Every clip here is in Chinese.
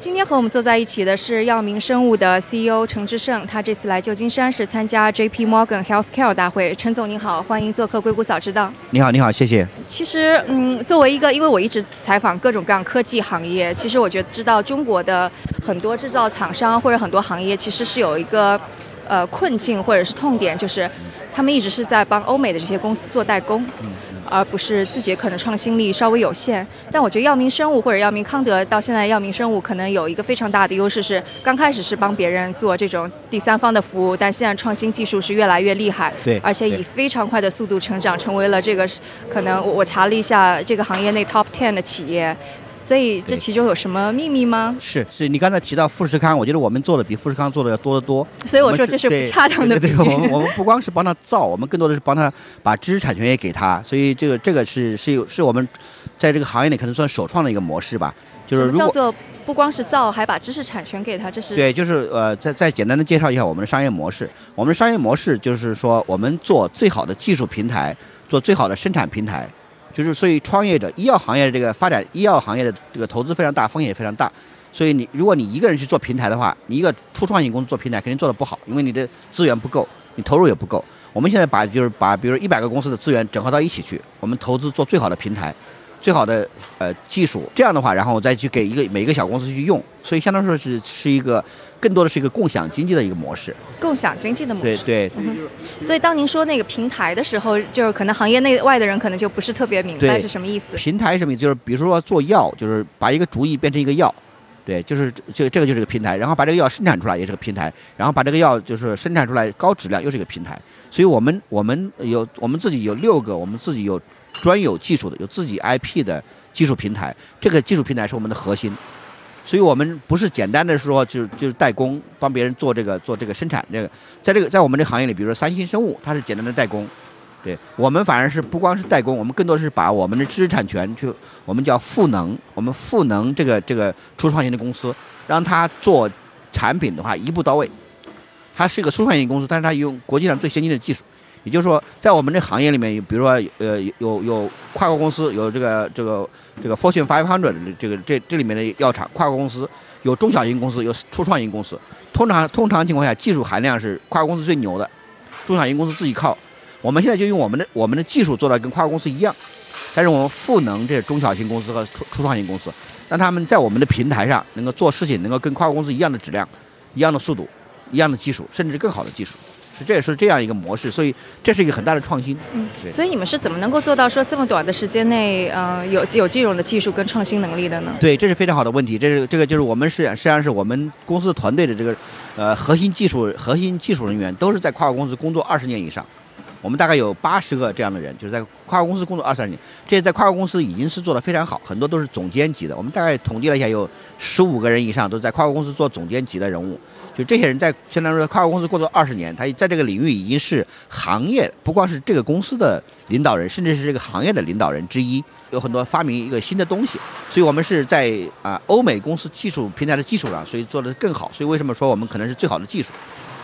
今天和我们坐在一起的是药明生物的 CEO 陈志胜，他这次来旧金山是参加 J.P. Morgan Healthcare 大会。陈总您好，欢迎做客硅谷早知道。你好，你好，谢谢。其实，嗯，作为一个，因为我一直采访各种各样科技行业，其实我觉得知道中国的很多制造厂商或者很多行业其实是有一个呃困境或者是痛点，就是他们一直是在帮欧美的这些公司做代工。而不是自己可能创新力稍微有限，但我觉得药明生物或者药明康德到现在药明生物可能有一个非常大的优势是，刚开始是帮别人做这种第三方的服务，但现在创新技术是越来越厉害，对，而且以非常快的速度成长，成为了这个可能我查了一下这个行业内 top ten 的企业。所以这其中有什么秘密吗？是是，你刚才提到富士康，我觉得我们做的比富士康做的要多得多。所以我说这是不恰当的。对对，我们我们不光是帮他造，我们更多的是帮他把知识产权也给他。所以这个这个是是有是我们在这个行业里可能算首创的一个模式吧。就是如果叫做不光是造，还把知识产权给他，这是对，就是呃，再再简单的介绍一下我们的商业模式。我们的商业模式就是说，我们做最好的技术平台，做最好的生产平台。就是，所以创业者，医药行业的这个发展，医药行业的这个投资非常大，风险也非常大。所以你，如果你一个人去做平台的话，你一个初创型公司做平台肯定做得不好，因为你的资源不够，你投入也不够。我们现在把就是把，比如一百个公司的资源整合到一起去，我们投资做最好的平台。最好的呃技术，这样的话，然后我再去给一个每一个小公司去用，所以相当说是是一个更多的是一个共享经济的一个模式。共享经济的模式。对对。所以当您说那个平台的时候，就是可能行业内外的人可能就不是特别明白是什么意思。平台什么意思？就是比如说做药，就是把一个主意变成一个药，对，就是这这个就是个平台，然后把这个药生产出来也是个平台，然后把这个药就是生产出来高质量又是一个平台。所以我们我们有我们自己有六个，我们自己有。专有技术的，有自己 IP 的技术平台，这个技术平台是我们的核心，所以我们不是简单的说就就是代工，帮别人做这个做这个生产这个，在这个在我们这行业里，比如说三星生物，它是简单的代工，对我们反而是不光是代工，我们更多是把我们的知识产权去，我们叫赋能，我们赋能这个这个初创型的公司，让它做产品的话一步到位，它是一个初创型公司，但是它用国际上最先进的技术。也就是说，在我们这行业里面，比如说，呃，有有跨国公司，有这个这个这个 Fortune Five Hundred 这个这这里面的药厂，跨国公司有中小型公司，有初创型公司。通常通常情况下，技术含量是跨国公司最牛的，中小型公司自己靠。我们现在就用我们的我们的技术做到跟跨国公司一样，但是我们赋能这中小型公司和初初创型公司，让他们在我们的平台上能够做事情，能够跟跨国公司一样的质量、一样的速度、一样的技术，甚至更好的技术。这也是这样一个模式，所以这是一个很大的创新。嗯，所以你们是怎么能够做到说这么短的时间内，嗯，有有这种的技术跟创新能力的呢？对，这是非常好的问题。这是这个就是我们是实际上是我们公司团队的这个呃核心技术核心技术人员都是在跨国公司工作二十年以上。我们大概有八十个这样的人，就是在跨国公司工作二十年，这些在跨国公司已经是做得非常好，很多都是总监级的。我们大概统计了一下，有十五个人以上都在跨国公司做总监级的人物。就这些人在相当于说跨国公司工作二十年，他在这个领域已经是行业不光是这个公司的领导人，甚至是这个行业的领导人之一。有很多发明一个新的东西，所以我们是在啊欧美公司技术平台的基础上，所以做的更好。所以为什么说我们可能是最好的技术？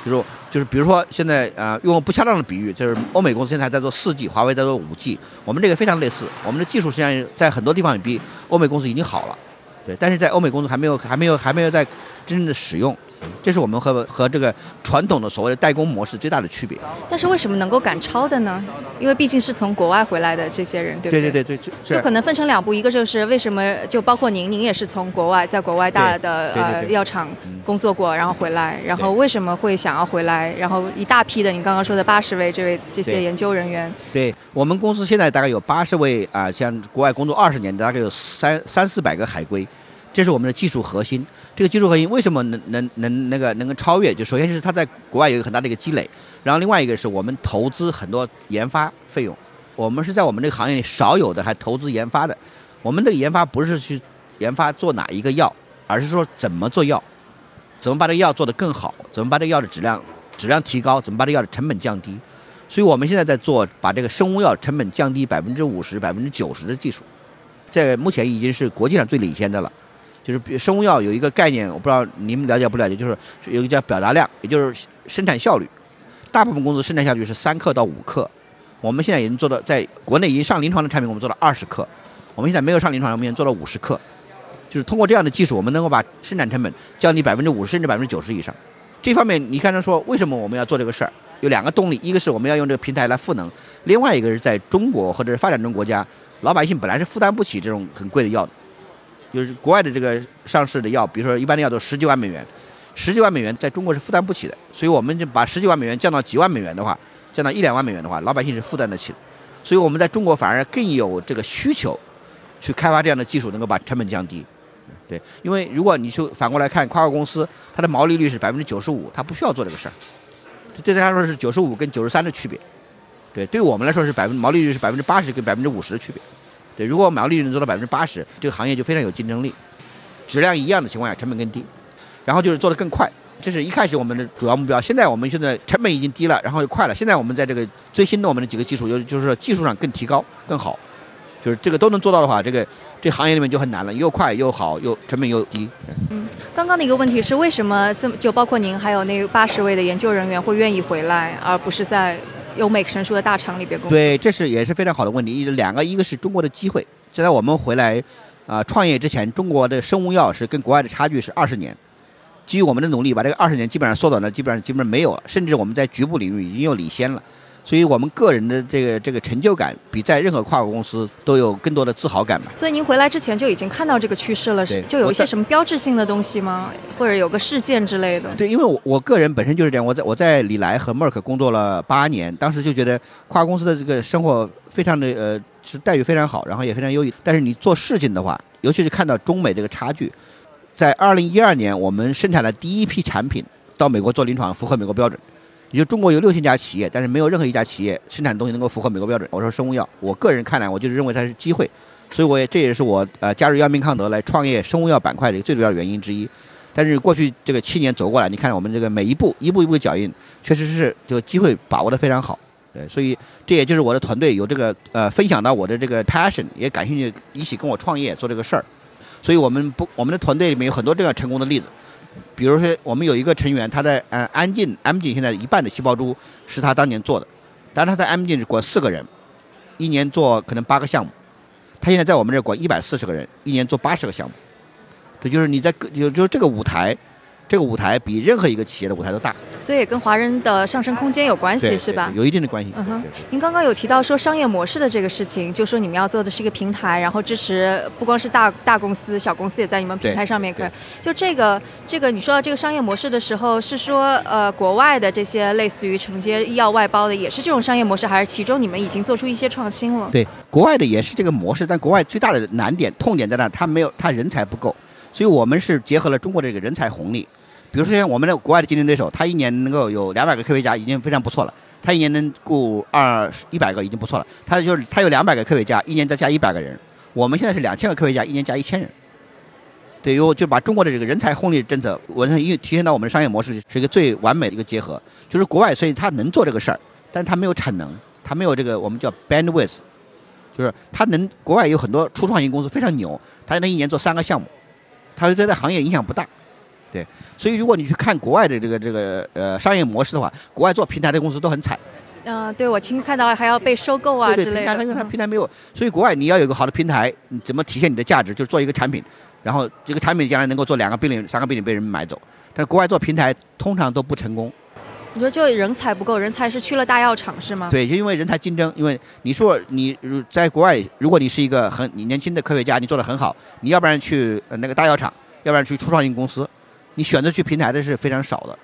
就是就是比如说现在啊用不恰当的比喻，就是欧美公司现在在做四 G，华为在做五 G，我们这个非常类似。我们的技术实际上在很多地方比欧美公司已经好了，对，但是在欧美公司还没有还没有还没有在真正的使用。这是我们和和这个传统的所谓的代工模式最大的区别。但是为什么能够赶超的呢？因为毕竟是从国外回来的这些人，对不对？对对对对，就可能分成两步，一个就是为什么就包括您，您也是从国外在国外大的呃药厂工作过，然后回来，然后为什么会想要回来？然后一大批的，你刚刚说的八十位这位这些研究人员。对我们公司现在大概有八十位啊，像国外工作二十年，大概有三三四百个海归。这是我们的技术核心。这个技术核心为什么能能能那个能够超越？就首先是它在国外有一个很大的一个积累，然后另外一个是我们投资很多研发费用。我们是在我们这个行业里少有的还投资研发的。我们的研发不是去研发做哪一个药，而是说怎么做药，怎么把这个药做得更好，怎么把这个药的质量质量提高，怎么把这个药的成本降低。所以我们现在在做把这个生物药成本降低百分之五十、百分之九十的技术，在目前已经是国际上最领先的了。就是生物药有一个概念，我不知道你们了解不了解，就是有一个叫表达量，也就是生产效率。大部分公司生产效率是三克到五克，我们现在已经做到，在国内已经上临床的产品，我们做到二十克。我们现在没有上临床，我们已经做到五十克。就是通过这样的技术，我们能够把生产成本降低百分之五十甚至百分之九十以上。这方面你看他说为什么我们要做这个事儿？有两个动力，一个是我们要用这个平台来赋能，另外一个是在中国或者是发展中国家，老百姓本来是负担不起这种很贵的药的，就是国外的这个上市的药，比如说一般的药都十几万美元，十几万美元在中国是负担不起的，所以我们就把十几万美元降到几万美元的话，降到一两万美元的话，老百姓是负担得起的，所以我们在中国反而更有这个需求，去开发这样的技术，能够把成本降低。对，因为如果你就反过来看，跨国公司它的毛利率是百分之九十五，它不需要做这个事儿。对他来说是九十五跟九十三的区别，对，对我们来说是百分毛利率是百分之八十跟百分之五十的区别，对，如果毛利率能做到百分之八十，这个行业就非常有竞争力，质量一样的情况下成本更低，然后就是做得更快，这是一开始我们的主要目标。现在我们现在成本已经低了，然后又快了，现在我们在这个最新的我们的几个技术，就就是技术上更提高更好，就是这个都能做到的话，这个这行业里面就很难了，又快又好又成本又低。嗯，刚刚的一个问题是为什么这么就包括您还有那八十位的研究人员会愿意回来，而不是在有美成熟的大厂里边工作？对，这是也是非常好的问题。两个，一个是中国的机会，就在我们回来啊创业之前，中国的生物药是跟国外的差距是二十年。基于我们的努力，把这个二十年基本上缩短了，基本上基本上没有了，甚至我们在局部领域已经又领先了。所以我们个人的这个这个成就感，比在任何跨国公司都有更多的自豪感嘛。所以您回来之前就已经看到这个趋势了，就有一些什么标志性的东西吗？或者有个事件之类的？对，因为我我个人本身就是这样，我在我在李来和默克工作了八年，当时就觉得跨国公司的这个生活非常的呃是待遇非常好，然后也非常优异。但是你做事情的话，尤其是看到中美这个差距，在二零一二年我们生产了第一批产品到美国做临床，符合美国标准。也就中国有六千家企业，但是没有任何一家企业生产东西能够符合美国标准。我说生物药，我个人看来，我就是认为它是机会，所以我也这也是我呃加入药明康德来创业生物药板块的最主要原因之一。但是过去这个七年走过来，你看我们这个每一步一步一步的脚印，确实是这个机会把握的非常好。对，所以这也就是我的团队有这个呃分享到我的这个 passion，也感兴趣一起跟我创业做这个事儿。所以我们不我们的团队里面有很多这样成功的例子。比如说，我们有一个成员，他在呃安进安进现在一半的细胞株是他当年做的，但是他在安进是管四个人，一年做可能八个项目，他现在在我们这管一百四十个人，一年做八十个项目，这就是你在就就是这个舞台。这个舞台比任何一个企业的舞台都大，所以也跟华人的上升空间有关系，是吧？有一定的关系。嗯哼，您刚刚有提到说商业模式的这个事情，就说你们要做的是一个平台，然后支持不光是大大公司，小公司也在你们平台上面可以。就这个这个，你说到这个商业模式的时候，是说呃国外的这些类似于承接医药外包的，也是这种商业模式，还是其中你们已经做出一些创新了？对，国外的也是这个模式，但国外最大的难点、痛点在那，他没有他人才不够。所以我们是结合了中国这个人才红利，比如说像我们的国外的竞争对手，他一年能够有两百个科学家已经非常不错了，他一年能雇二一百个已经不错了，他就是他有两百个科学家，一年再加一百个人，我们现在是两千个科学家，一年加一千人，对，于我就把中国的这个人才红利政策，我认为体现到我们的商业模式是一个最完美的一个结合，就是国外所以他能做这个事儿，但是他没有产能，他没有这个我们叫 bandwidth，就是他能国外有很多初创型公司非常牛，他能一年做三个项目。它对在行业影响不大，对，所以如果你去看国外的这个这个呃商业模式的话，国外做平台的公司都很惨。嗯，对我亲看到还要被收购啊之类的。平台它因为它平台没有，所以国外你要有个好的平台，你怎么体现你的价值？就是做一个产品，然后这个产品将来能够做两个病例、三个病例被人买走。但是国外做平台通常都不成功。你说就人才不够，人才是去了大药厂是吗？对，就因为人才竞争。因为你说你在国外，如果你是一个很你年轻的科学家，你做的很好，你要不然去那个大药厂，要不然去初创型公司，你选择去平台的是非常少的。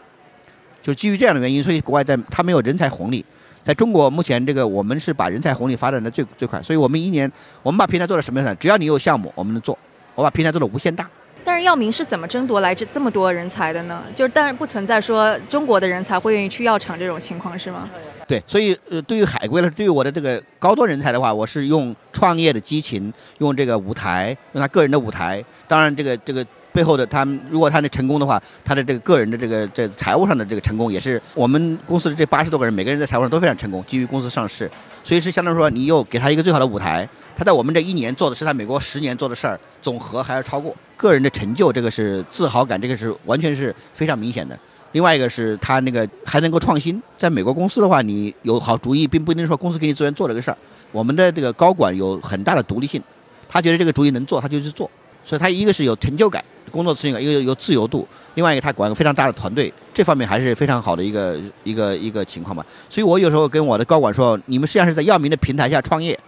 就基于这样的原因，所以国外在它没有人才红利。在中国目前这个我们是把人才红利发展的最最快，所以我们一年我们把平台做到什么样子？只要你有项目，我们能做。我把平台做的无限大。但是药明是怎么争夺来这这么多人才的呢？就是当然不存在说中国的人才会愿意去药厂这种情况是吗？对，所以呃，对于海归了，对于我的这个高端人才的话，我是用创业的激情，用这个舞台，用他个人的舞台。当然，这个这个背后的他，如果他能成功的话，他的这个个人的这个在财务上的这个成功，也是我们公司的这八十多个人，每个人在财务上都非常成功，基于公司上市，所以是相当于说，你又给他一个最好的舞台。他在我们这一年做的是他美国十年做的事儿，总和还要超过个人的成就，这个是自豪感，这个是完全是非常明显的。另外一个是他那个还能够创新，在美国公司的话，你有好主意，并不一定说公司给你资源做这个事儿。我们的这个高管有很大的独立性，他觉得这个主意能做，他就去做。所以它一个是有成就感，工作成就感，一个有自由度，另外一个他管个非常大的团队，这方面还是非常好的一个一个一个情况吧。所以我有时候跟我的高管说，你们实际上是在药明的平台下创业，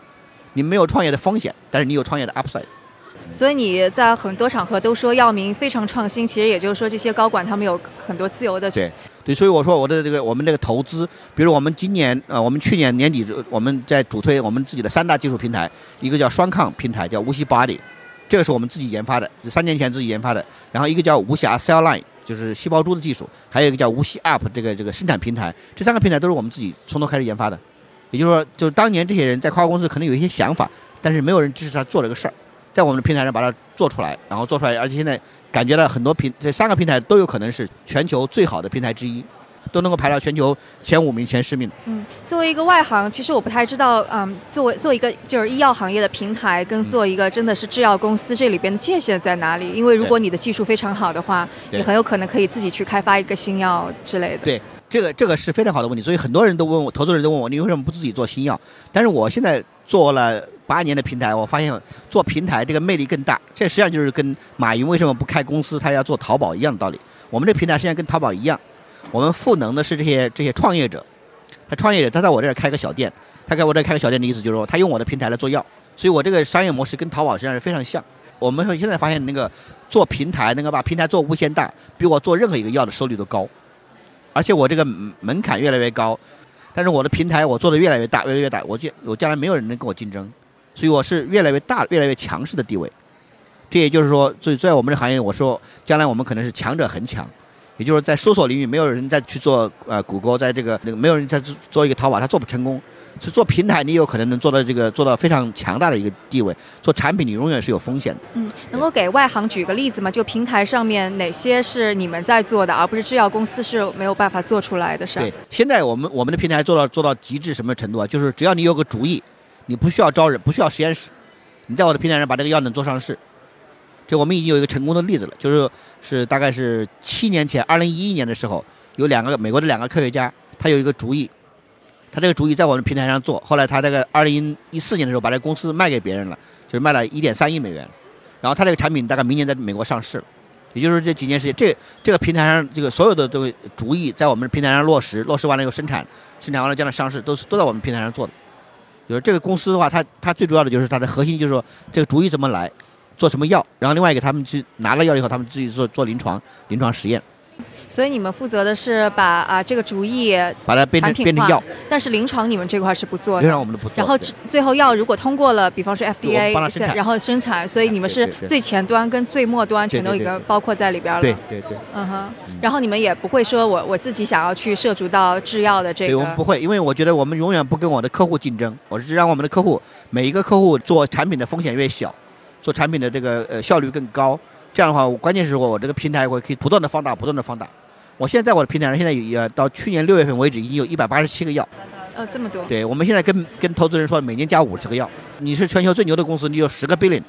你没有创业的风险，但是你有创业的 upside。所以你在很多场合都说药明非常创新，其实也就是说这些高管他们有很多自由的。对对，所以我说我的这个我们这个投资，比如我们今年呃，我们去年年底我们在主推我们自己的三大技术平台，一个叫双抗平台，叫无锡 Body，这个是我们自己研发的，三年前自己研发的。然后一个叫无暇 Cell Line，就是细胞株的技术，还有一个叫无锡 App 这个这个生产平台，这三个平台都是我们自己从头开始研发的。也就是说，就是当年这些人在跨国公司可能有一些想法，但是没有人支持他做这个事儿。在我们的平台上把它做出来，然后做出来，而且现在感觉到很多平这三个平台都有可能是全球最好的平台之一，都能够排到全球前五名、前十名。嗯，作为一个外行，其实我不太知道，嗯，作为做一个就是医药行业的平台，跟做一个真的是制药公司这里边的界限在哪里？因为如果你的技术非常好的话，你很有可能可以自己去开发一个新药之类的。对，这个这个是非常好的问题，所以很多人都问我，投资人都问我，你为什么不自己做新药？但是我现在做了。八年的平台，我发现做平台这个魅力更大。这实际上就是跟马云为什么不开公司，他要做淘宝一样的道理。我们这平台实际上跟淘宝一样，我们赋能的是这些这些创业者。他创业者，他在我这儿开个小店，他在我这儿开个小店的意思就是说，他用我的平台来做药。所以我这个商业模式跟淘宝实际上是非常像。我们现在发现那个做平台能够把平台做无限大，比我做任何一个药的收率都高。而且我这个门槛越来越高，但是我的平台我做的越来越大，越来越大，我将我将来没有人能跟我竞争。所以我是越来越大、越来越强势的地位，这也就是说，所以在我们这行业，我说将来我们可能是强者恒强，也就是在搜索领域，没有人再去做呃谷歌，在这个那个没有人再做做一个淘宝，它做不成功。是做平台，你有可能能做到这个做到非常强大的一个地位。做产品，你永远是有风险的。嗯，能够给外行举个例子吗？就平台上面哪些是你们在做的，而不是制药公司是没有办法做出来的？事对，现在我们我们的平台做到做到极致什么程度啊？就是只要你有个主意。你不需要招人，不需要实验室，你在我的平台上把这个药能做上市。这我们已经有一个成功的例子了，就是是大概是七年前，二零一一年的时候，有两个美国的两个科学家，他有一个主意，他这个主意在我们平台上做，后来他这个二零一四年的时候把这个公司卖给别人了，就是卖了一点三亿美元，然后他这个产品大概明年在美国上市，也就是这几年时间，这这个平台上这个所有的这个主意在我们平台上落实，落实完了以后生产，生产完了将来上市，都是都在我们平台上做的。就是这个公司的话，它它最主要的就是它的核心就是说这个主意怎么来，做什么药，然后另外一个他们去拿了药以后，他们自己做做临床临床实验。所以你们负责的是把啊这个主意把它变成变成药，但是临床你们这块是不做的。临床我们都不做。然后最后药如果通过了，比方说 FDA，然后生产，所以你们是最前端跟最末端全都已经包括在里边了。对对对。嗯哼。然后你们也不会说我我自己想要去涉足到制药的这个。对，我们不会，因为我觉得我们永远不跟我的客户竞争，我是让我们的客户每一个客户做产品的风险越小，做产品的这个呃效率更高。这样的话，我关键时候我这个平台我可以不断的放大，不断的放大。我现在在我的平台上，现在也到去年六月份为止，已经有一百八十七个药。呃，这么多。对，我们现在跟跟投资人说，每年加五十个药。你是全球最牛的公司，你有十个 billion，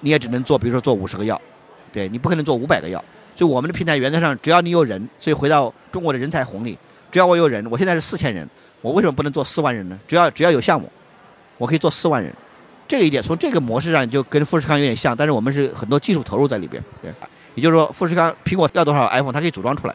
你也只能做，比如说做五十个药，对你不可能做五百个药。所以我们的平台原则上，只要你有人，所以回到中国的人才红利，只要我有人，我现在是四千人，我为什么不能做四万人呢？只要只要有项目，我可以做四万人。这个一点从这个模式上就跟富士康有点像，但是我们是很多技术投入在里边。对，也就是说，富士康苹果要多少 iPhone，它可以组装出来。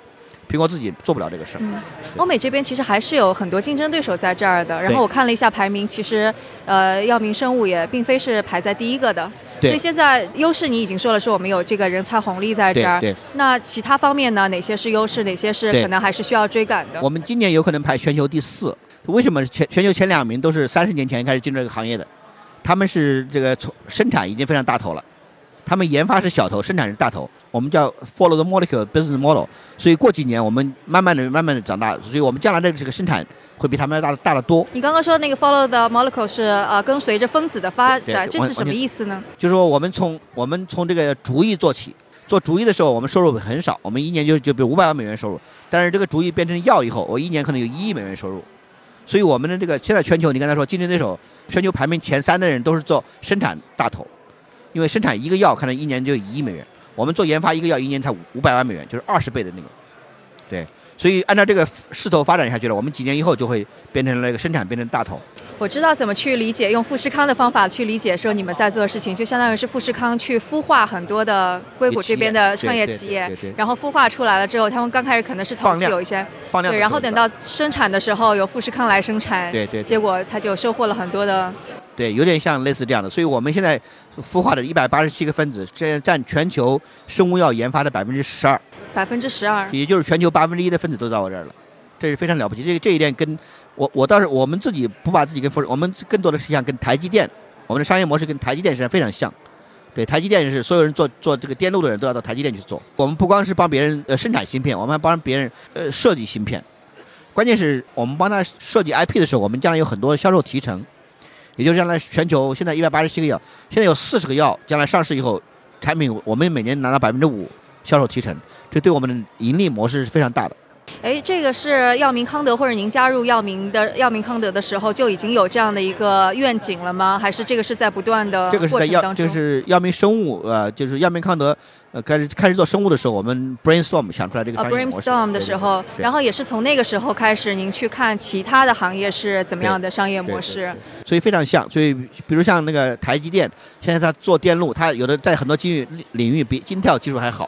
苹果自己做不了这个事儿。嗯，欧美这边其实还是有很多竞争对手在这儿的。然后我看了一下排名，其实呃，药明生物也并非是排在第一个的。对。所以现在优势你已经说了，是我们有这个人才红利在这儿。对。那其他方面呢？哪些是优势？哪些是可能还是需要追赶的？我们今年有可能排全球第四。为什么全全球前两名都是三十年前开始进入这个行业的？他们是这个从生产已经非常大头了。他们研发是小头，生产是大头，我们叫 follow the molecule business model。所以过几年我们慢慢的、慢慢的长大，所以我们将来的这个生产会比他们要大大得多。你刚刚说那个 follow the molecule 是呃跟随着分子的发展，这是什么意思呢？就是说我们从我们从这个主意做起，做主意的时候我们收入很少，我们一年就就比如五百万美元收入，但是这个主意变成药以后，我一年可能有一亿美元收入。所以我们的这个现在全球，你刚才说竞争对手，全球排名前三的人都是做生产大头。因为生产一个药可能一年就一亿美元，我们做研发一个药一年才五百万美元，就是二十倍的那个，对，所以按照这个势头发展下去了，我们几年以后就会变成了一个生产变成大头。我知道怎么去理解，用富士康的方法去理解，说你们在做的事情，就相当于是富士康去孵化很多的硅谷这边的创业企业，然后孵化出来了之后，他们刚开始可能是投资有一些放量，对，然后等到生产的时候由富士康来生产，对对，结果他就收获了很多的，对，有点像类似这样的。所以我们现在孵化的一百八十七个分子，这占全球生物药研发的百分之十二，百分之十二，也就是全球八分之一的分子都到我这儿了。这是非常了不起，这这一点跟我我倒是我们自己不把自己跟富士，我们更多的是像跟台积电，我们的商业模式跟台积电实际上非常像。对，台积电是所有人做做这个电路的人都要到台积电去做。我们不光是帮别人呃生产芯片，我们还帮别人呃设计芯片。关键是我们帮他设计 IP 的时候，我们将来有很多销售提成，也就是将来全球现在一百八十七个药，现在有四十个药将来上市以后，产品我们每年拿到百分之五销售提成，这对我们的盈利模式是非常大的。哎，这个是药明康德，或者您加入药明的药明康德的时候就已经有这样的一个愿景了吗？还是这个是在不断的这个是在药，就是药明生物，呃，就是药明康德，呃，开始开始做生物的时候，我们 brainstorm 想出来这个商业模式。brainstorm 的时候，然后也是从那个时候开始，您去看其他的行业是怎么样的商业模式。所以非常像，所以比如像那个台积电，现在它做电路，它有的在很多领域领域比金跳技术还好。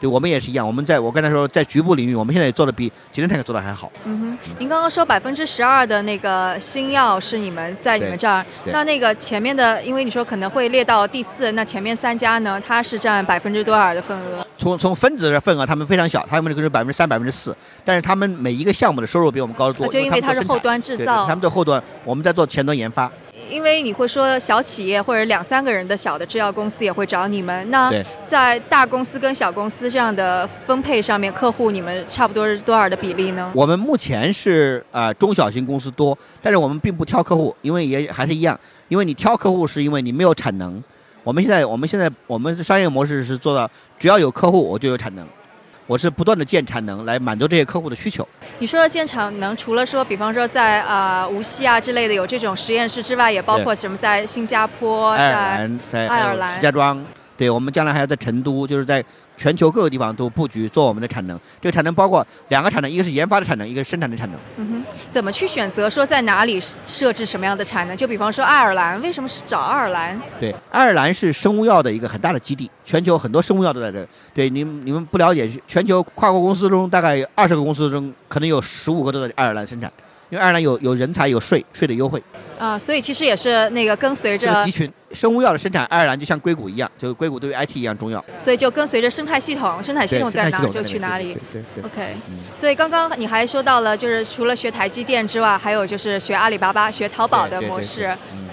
对我们也是一样，我们在我刚才说在局部领域，我们现在也做的比吉林泰克做的还好。嗯哼，您刚刚说百分之十二的那个新药是你们在你们这儿，那那个前面的，因为你说可能会列到第四，那前面三家呢，它是占百分之多少的份额？从从分子的份额，他们非常小，他们可是百分之三、百分之四，但是他们每一个项目的收入比我们高得多。就因为它是后端制造，他们做后端，我们在做前端研发。因为你会说小企业或者两三个人的小的制药公司也会找你们，那在大公司跟小公司这样的分配上面，客户你们差不多是多少的比例呢？我们目前是呃中小型公司多，但是我们并不挑客户，因为也还是一样，因为你挑客户是因为你没有产能。我们现在我们现在我们的商业模式是做到只要有客户我就有产能。我是不断的建产能来满足这些客户的需求。你说的建产能，除了说，比方说在啊无锡啊之类的有这种实验室之外，也包括什么在新加坡、在爱尔兰、石家庄。对我们将来还要在成都，就是在。全球各个地方都布局做我们的产能，这个产能包括两个产能，一个是研发的产能，一个是生产的产能。嗯哼，怎么去选择说在哪里设置什么样的产能？就比方说爱尔兰，为什么是找爱尔兰？对，爱尔兰是生物药的一个很大的基地，全球很多生物药都在这儿。对，你你们不了解，全球跨国公司中大概二十个公司中，可能有十五个都在爱尔兰生产，因为爱尔兰有有人才，有税税的优惠。啊，所以其实也是那个跟随着集群生物药的生产，爱尔兰就像硅谷一样，就硅谷对于 IT 一样重要。所以就跟随着生态系统，生态系统在哪就去哪里。对对。OK。所以刚刚你还说到了，就是除了学台积电之外，还有就是学阿里巴巴、学淘宝的模式。嗯。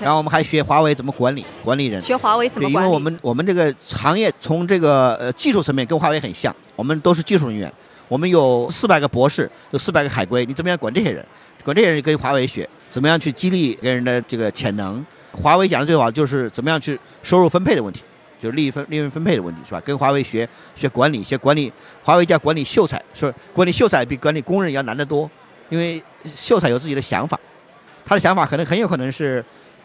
然后我们还学华为怎么管理，管理人。学华为怎么管理？因为我们我们这个行业从这个呃技术层面跟华为很像，我们都是技术人员，我们有四百个博士，有四百个海归，你怎么样管这些人？管这些人跟华为学。怎么样去激励别人的这个潜能？华为讲的最好就是怎么样去收入分配的问题，就是利益分利润分配的问题，是吧？跟华为学学管理，学管理。华为叫管理秀才，说管理秀才比管理工人要难得多，因为秀才有自己的想法，他的想法可能很有可能是。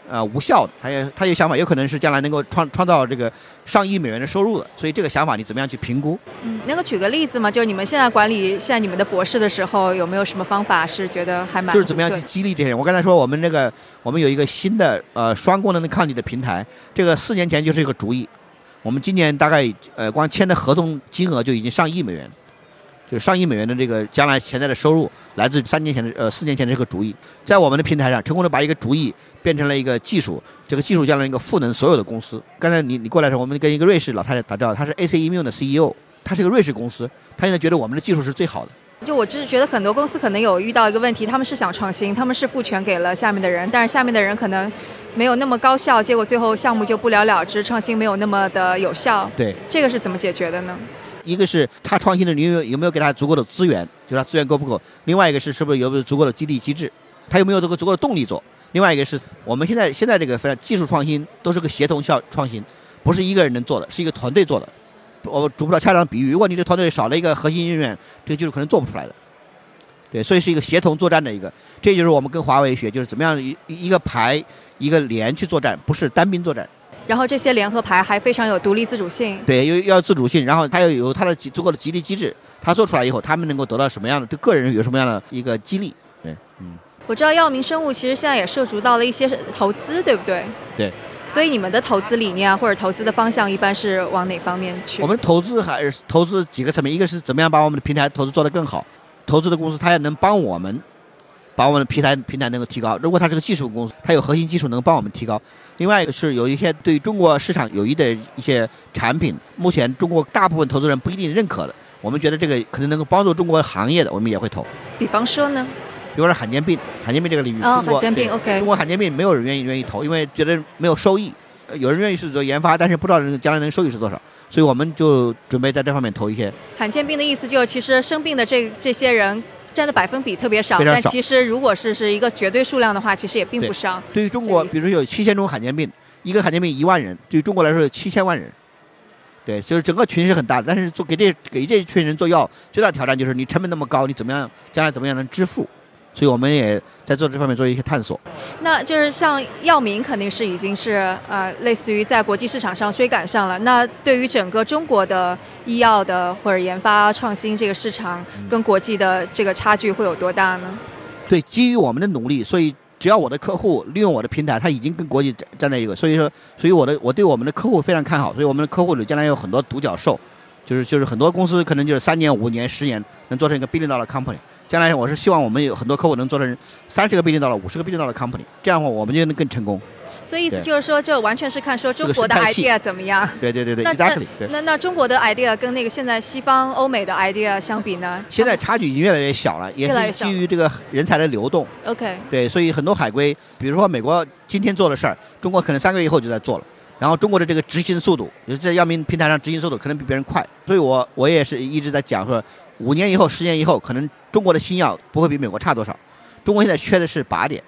呃，无效的，他也他有想法，有可能是将来能够创创造这个上亿美元的收入的，所以这个想法你怎么样去评估？嗯，能够举个例子吗？就是你们现在管理现在你们的博士的时候，有没有什么方法是觉得还蛮？就是怎么样去激励这些人？我刚才说我们这个我们有一个新的呃双功能的抗体的平台，这个四年前就是一个主意，我们今年大概呃光签的合同金额就已经上亿美元。就上亿美元的这个将来潜在的收入，来自三年前的呃四年前的这个主意，在我们的平台上成功的把一个主意变成了一个技术，这个技术将来一个赋能所有的公司。刚才你你过来的时候，我们跟一个瑞士老太太打交道，她是 AC Immune 的 CEO，她是个瑞士公司，她现在觉得我们的技术是最好的。就我只是觉得很多公司可能有遇到一个问题，他们是想创新，他们是赋权给了下面的人，但是下面的人可能没有那么高效，结果最后项目就不了了之，创新没有那么的有效。对，这个是怎么解决的呢？一个是他创新的领域有没有给他足够的资源，就是他资源够不够；另外一个是是不是有没有足够的激励机制，他有没有这个足够的动力做；另外一个是我们现在现在这个非常技术创新都是个协同效创新，不是一个人能做的，是一个团队做的。我主不到恰当比喻，如果你这团队少了一个核心人员，这个技术可能做不出来的。对，所以是一个协同作战的一个，这就是我们跟华为学，就是怎么样一一个排一个连去作战，不是单兵作战。然后这些联合牌还非常有独立自主性。对，有要自主性，然后它要有它的足够的激励机制。它做出来以后，他们能够得到什么样的对个人有什么样的一个激励？对，嗯。我知道药明生物其实现在也涉足到了一些投资，对不对？对。所以你们的投资理念或者投资的方向一般是往哪方面去？我们投资还是投资几个层面，一个是怎么样把我们的平台投资做得更好，投资的公司它也能帮我们把我们的平台平台能够提高。如果它是个技术公司，它有核心技术能帮我们提高。另外是有一些对中国市场有益的一些产品，目前中国大部分投资人不一定认可的，我们觉得这个可能能够帮助中国行业的，我们也会投。比方说呢？比如说罕见病，罕见病这个领域，中国中国罕见病没有人愿意愿意投，因为觉得没有收益。有人愿意去做研发，但是不知道将来能收益是多少，所以我们就准备在这方面投一些。罕见病的意思就是，其实生病的这这些人占的百分比特别少，但其实如果是是一个绝对数量的话，其实也并不少。对于中国，比如说有七千种罕见病，一个罕见病一万人，对于中国来说有七千万人，对，就是整个群是很大的。但是做给这给这群人做药，最大挑战就是你成本那么高，你怎么样将来怎么样能支付？所以我们也在做这方面做一些探索。那就是像药明肯定是已经是呃类似于在国际市场上追赶上了。那对于整个中国的医药的或者研发创新这个市场，跟国际的这个差距会有多大呢？对，基于我们的努力，所以只要我的客户利用我的平台，他已经跟国际站在一个。所以说，所以我的我对我们的客户非常看好。所以我们的客户里将来有很多独角兽，就是就是很多公司可能就是三年、五年、十年能做成一个 billion dollar company。将来我是希望我们有很多客户能做成三十个 billion 到了五十个 billion 到了 company，这样的话我们就能更成功。所以意思就是说，这完全是看说中国的 idea 怎么样。对对对对，exactly。那那中国的 idea 跟那个现在西方欧美的 idea 相比呢？现在差距已经越来越小了，也是基于这个人才的流动。OK。对，所以很多海归，比如说美国今天做的事儿，中国可能三个月以后就在做了。然后中国的这个执行速度，就是在药明平台上执行速度可能比别人快。所以我我也是一直在讲说。五年以后、十年以后，可能中国的新药不会比美国差多少。中国现在缺的是靶点，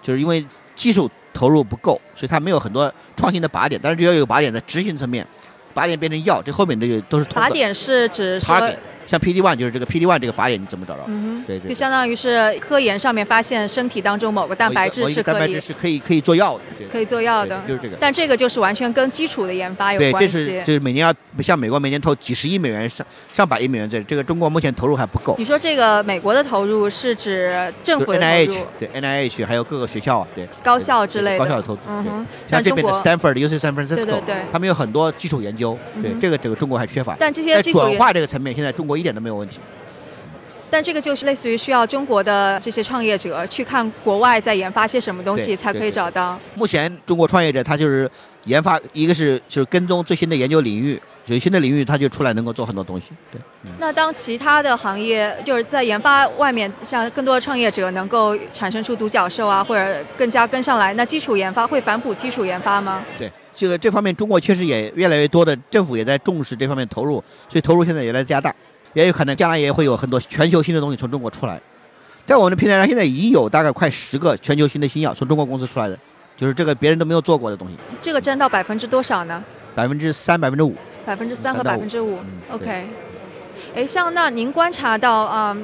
就是因为技术投入不够，所以它没有很多创新的靶点。但是只要有靶点在执行层面，靶点变成药，这后面这个都是。靶点是指说。像 PD one 就是这个 PD one 这个靶点你怎么找到？嗯对对，就相当于是科研上面发现身体当中某个蛋白质是可以，蛋白质是可以可以做药的，可以做药的，就是这个。但这个就是完全跟基础的研发有关系。对，这是就是每年要像美国每年投几十亿美元上上百亿美元这这个中国目前投入还不够。你说这个美国的投入是指政府的投入？对 NIH 还有各个学校对高校之类的高校的投资。嗯哼，像这边的 Stanford、UC San Francisco，对对对，他们有很多基础研究。对这个整个中国还缺乏。但这些在转化这个层面，现在中国一点都没有问题。但这个就是类似于需要中国的这些创业者去看国外在研发些什么东西，才可以找到。目前中国创业者他就是研发，一个是就是跟踪最新的研究领域，有新的领域他就出来能够做很多东西。对。那当其他的行业就是在研发外面，像更多的创业者能够产生出独角兽啊，或者更加跟上来，那基础研发会反哺基础研发吗？对，这个这方面中国确实也越来越多的政府也在重视这方面投入，所以投入现在也在加大。也有可能将来也会有很多全球性的东西从中国出来，在我们的平台上现在已经有大概快十个全球性的新药从中国公司出来的，就是这个别人都没有做过的东西。这个占到百分之多少呢？百分之三、百分之五。百分之三和百分之五。OK。哎，像那您观察到啊，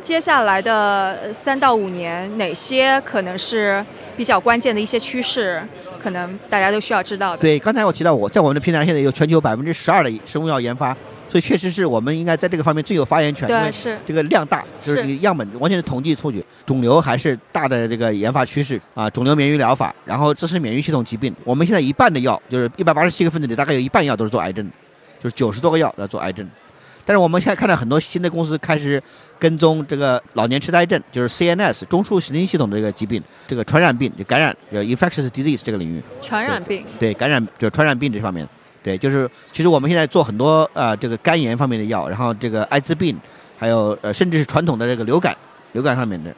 接下来的三到五年哪些可能是比较关键的一些趋势？可能大家都需要知道的。对，刚才我提到我在我们的平台上现在有全球百分之十二的生物药研发。所以确实是我们应该在这个方面最有发言权，因为这个量大，就是你样本完全是统计数据。肿瘤还是大的这个研发趋势啊，肿瘤免疫疗法，然后这是免疫系统疾病。我们现在一半的药，就是一百八十七个分子里，大概有一半药都是做癌症，就是九十多个药来做癌症。但是我们现在看到很多新的公司开始跟踪这个老年痴呆症，就是 CNS 中枢神经系统的这个疾病，这个传染病就感染，叫 infectious disease 这个领域。传染病。对，感染就传染病这方面。对，就是其实我们现在做很多呃这个肝炎方面的药，然后这个艾滋病，还有呃甚至是传统的这个流感，流感方面的。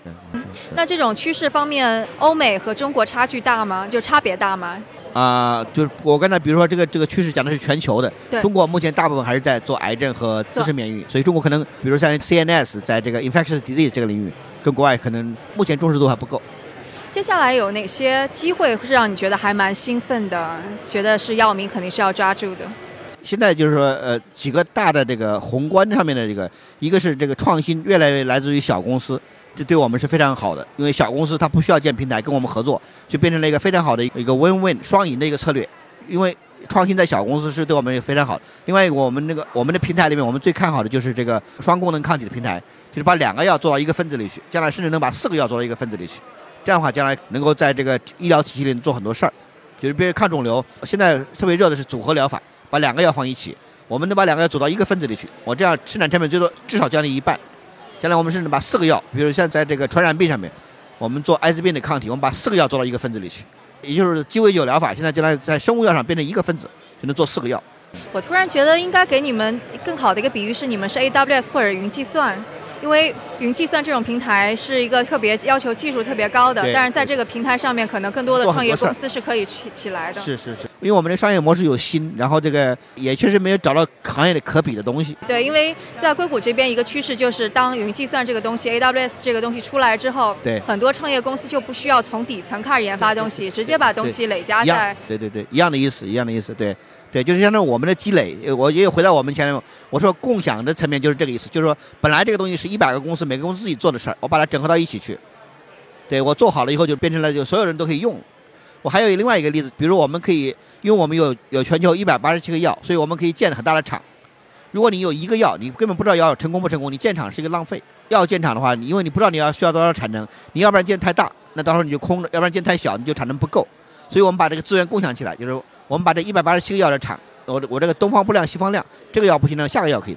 那这种趋势方面，欧美和中国差距大吗？就差别大吗？啊，就是我刚才比如说这个这个趋势讲的是全球的，对，中国目前大部分还是在做癌症和自身免疫，所以中国可能比如像 CNS 在这个 infectious disease 这个领域，跟国外可能目前重视度还不够。接下来有哪些机会是让你觉得还蛮兴奋的？觉得是药明肯定是要抓住的。现在就是说，呃，几个大的这个宏观上面的这个，一个是这个创新越来越来自于小公司，这对我们是非常好的，因为小公司它不需要建平台跟我们合作，就变成了一个非常好的一个 win-win 双赢的一个策略。因为创新在小公司是对我们也非常好。另外，我们那个我们的平台里面，我们最看好的就是这个双功能抗体的平台，就是把两个药做到一个分子里去，将来甚至能把四个药做到一个分子里去。这样的话，将来能够在这个医疗体系里做很多事儿。就是比如抗肿瘤，现在特别热的是组合疗法，把两个药放一起，我们能把两个药走到一个分子里去，我这样生产成本最多至少降低一半。将来我们甚至把四个药，比如像在这个传染病上面，我们做艾滋病的抗体，我们把四个药做到一个分子里去，也就是鸡尾酒疗法，现在将来在生物药上变成一个分子就能做四个药。我突然觉得应该给你们更好的一个比喻是，你们是 AWS 或者云计算。因为云计算这种平台是一个特别要求技术特别高的，但是在这个平台上面，可能更多的创业公司是可以起起来的。是是是，因为我们的商业模式有新，然后这个也确实没有找到行业的可比的东西。对，因为在硅谷这边一个趋势就是，当云计算这个东西 AWS 这个东西出来之后，对很多创业公司就不需要从底层开始研发东西，直接把东西累加在。对对对，一样的意思，一样的意思，对。对，就是相当于我们的积累，我也有回到我们前面，我说共享的层面就是这个意思，就是说本来这个东西是一百个公司，每个公司自己做的事儿，我把它整合到一起去，对我做好了以后就变成了就所有人都可以用。我还有另外一个例子，比如我们可以，因为我们有有全球一百八十七个药，所以我们可以建很大的厂。如果你有一个药，你根本不知道药成功不成功，你建厂是一个浪费。药建厂的话，因为你不知道你要需要多少产能，你要不然建太大，那到时候你就空了；要不然建太小，你就产能不够。所以我们把这个资源共享起来，就是。我们把这一百八十七个药的厂，我我这个东方不亮西方亮，这个药不行，那下个药可以。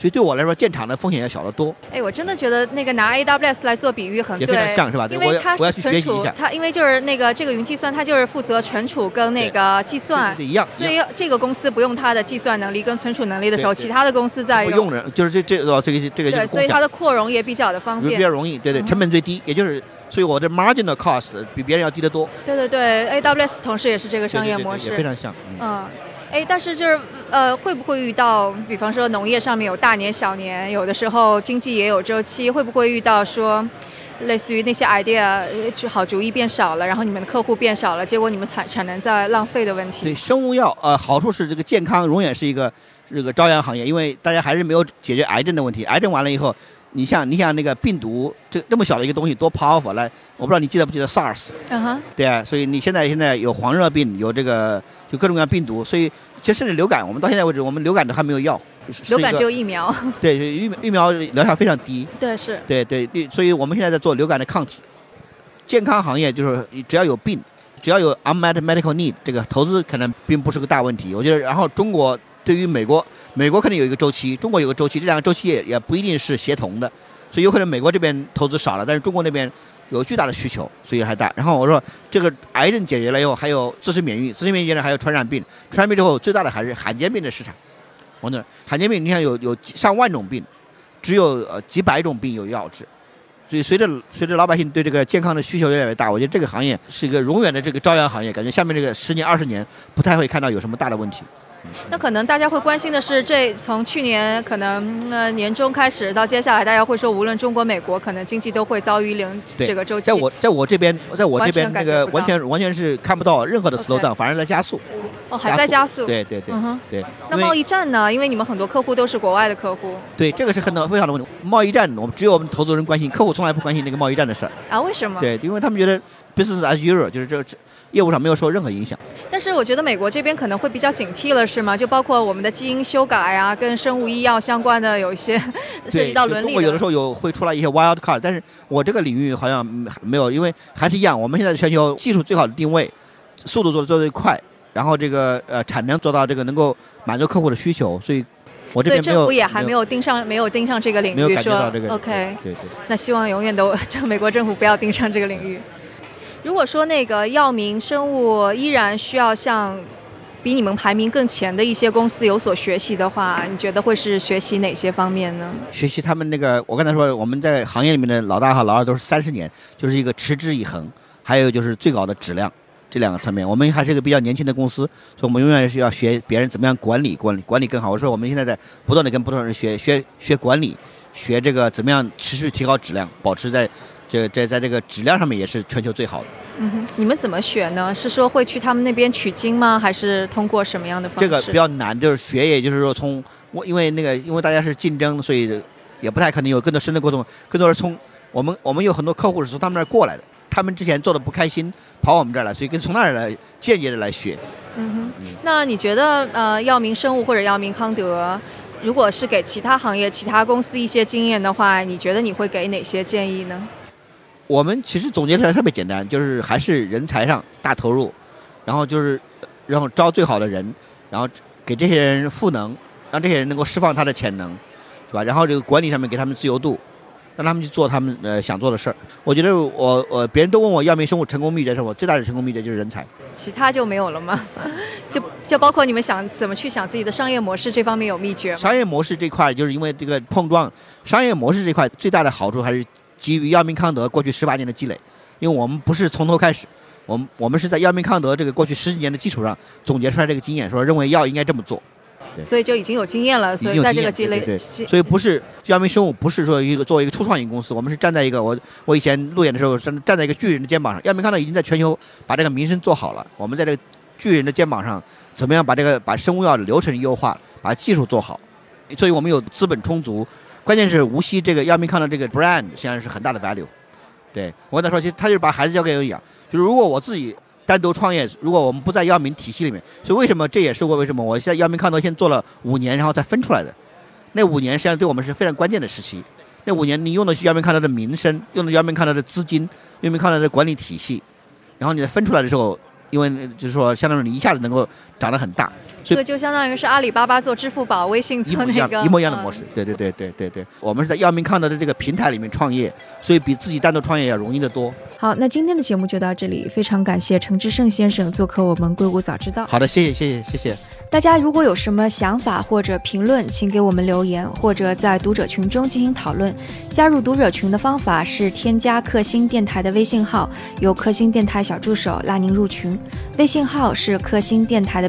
所以对我来说，建厂的风险要小得多。哎，我真的觉得那个拿 AWS 来做比喻很对，也非常像是吧？因为它我要去学习一下。它因为就是那个这个云计算，它就是负责存储跟那个计算，对一样。所以这个公司不用它的计算能力跟存储能力的时候，其他的公司在用。人就是这这个，这个这个对，所以它的扩容也比较的方便，比较容易。对对，成本最低，也就是所以我的 marginal cost 比别人要低得多。对对对，AWS 同时也是这个商业模式，非常像。嗯。哎，但是就是呃，会不会遇到，比方说农业上面有大年小年，有的时候经济也有周期，会不会遇到说，类似于那些 idea 好主意变少了，然后你们的客户变少了，结果你们产产能在浪费的问题？对，生物药呃，好处是这个健康永远是一个这个朝阳行业，因为大家还是没有解决癌症的问题，癌症完了以后。你像你像那个病毒，这这么小的一个东西多 powerful 来，我不知道你记得不记得 SARS？嗯哼。对啊，所以你现在现在有黄热病，有这个就各种各样病毒，所以其实甚至流感，我们到现在为止，我们流感都还没有药。流感只有疫苗。对，疫疫苗疗效非常低。对，是。对对对，所以我们现在在做流感的抗体。健康行业就是只要有病，只要有 unmet medical need，这个投资可能并不是个大问题。我觉得，然后中国。对于美国，美国肯定有一个周期，中国有个周期，这两个周期也也不一定是协同的，所以有可能美国这边投资少了，但是中国那边有巨大的需求，所以还大。然后我说这个癌症解决了以后，还有自身免疫，自身免疫呢还有传染病，传染病之后最大的还是罕见病的市场。我讲罕见病，你看有有上万种病，只有呃几百种病有药治，所以随着随着老百姓对这个健康的需求越来越大，我觉得这个行业是一个永远的这个朝阳行业，感觉下面这个十年二十年不太会看到有什么大的问题。那可能大家会关心的是，这从去年可能呃年中开始到接下来，大家会说，无论中国、美国，可能经济都会遭遇零这个周期。在我在我这边，在我这边那个完全完全是看不到任何的 slow down，反而在加速。哦，还在加速。对对对，嗯哼，对。那贸易战呢？因为你们很多客户都是国外的客户。对，这个是很非常的问题。贸易战，我们只有我们投资人关心，客户从来不关心那个贸易战的事儿。啊？为什么？对，因为他们觉得 business as usual，就是这这。业务上没有受任何影响，但是我觉得美国这边可能会比较警惕了，是吗？就包括我们的基因修改啊，跟生物医药相关的有一些 涉及到伦理。中国有的时候有会出来一些 wild card，但是我这个领域好像没有，因为还是一样，我们现在全球技术最好的定位，速度做的做的最快，然后这个呃产能做到这个能够满足客户的需求，所以我这边政府也还没有盯上，没有盯上这个领域，说 OK，对对。那希望永远都这美国政府不要盯上这个领域。如果说那个药明生物依然需要向比你们排名更前的一些公司有所学习的话，你觉得会是学习哪些方面呢？学习他们那个，我刚才说我们在行业里面的老大和老二都是三十年，就是一个持之以恒，还有就是最高的质量这两个层面。我们还是一个比较年轻的公司，所以我们永远是要学别人怎么样管理管理管理更好。我说我们现在在不断的跟不同人学学学管理，学这个怎么样持续提高质量，保持在。这在在这个质量上面也是全球最好的。嗯哼，你们怎么选呢？是说会去他们那边取经吗？还是通过什么样的方式？这个比较难，就是学，也就是说从我因为那个因为大家是竞争，所以也不太可能有更多深的沟通。更多是从我们我们有很多客户是从他们那儿过来的，他们之前做的不开心，跑我们这儿来，所以跟从那儿来间接的来学。嗯哼，那你觉得呃，药明生物或者药明康德，如果是给其他行业、其他公司一些经验的话，你觉得你会给哪些建议呢？我们其实总结起来特别简单，就是还是人才上大投入，然后就是然后招最好的人，然后给这些人赋能，让这些人能够释放他的潜能，是吧？然后这个管理上面给他们自由度。让他们去做他们呃想做的事儿。我觉得我我别人都问我药明生物成功秘诀，是我最大的成功秘诀就是人才。其他就没有了吗？就就包括你们想怎么去想自己的商业模式这方面有秘诀吗？商业模式这块就是因为这个碰撞，商业模式这块最大的好处还是基于药明康德过去十八年的积累，因为我们不是从头开始，我们我们是在药明康德这个过去十几年的基础上总结出来这个经验，说认为药应该这么做。所以就已经有经验了，所以在这个积累，所以不是药明生物不是说一个作为一个初创型公司，我们是站在一个我我以前路演的时候站站在一个巨人的肩膀上，药明康德已经在全球把这个名声做好了，我们在这个巨人的肩膀上，怎么样把这个把生物药的流程优化，把技术做好，所以我们有资本充足，关键是无锡这个药明康德这个 brand 现在是很大的 value，对我跟他说，其实他就是把孩子交给我养，就是如果我自己。单独创业，如果我们不在药明体系里面，所以为什么这也是我为什么我现在药明康德先做了五年，然后再分出来的。那五年实际上对我们是非常关键的时期。那五年你用的是药明康德的名声，用的药明康德的资金，药明康德的管理体系，然后你再分出来的时候。因为就是说，相当于你一下子能够长得很大，这个就相当于是阿里巴巴做支付宝、微信做那个一模一样的模式。对对对对对对，我们是在药明康德的这个平台里面创业，所以比自己单独创业要容易得多。好，那今天的节目就到这里，非常感谢陈志胜先生做客我们硅谷早知道。好的，谢谢谢谢谢谢。大家如果有什么想法或者评论，请给我们留言，或者在读者群中进行讨论。加入读者群的方法是添加克星电台的微信号，由克星电台小助手拉您入群。微信号是克星电台的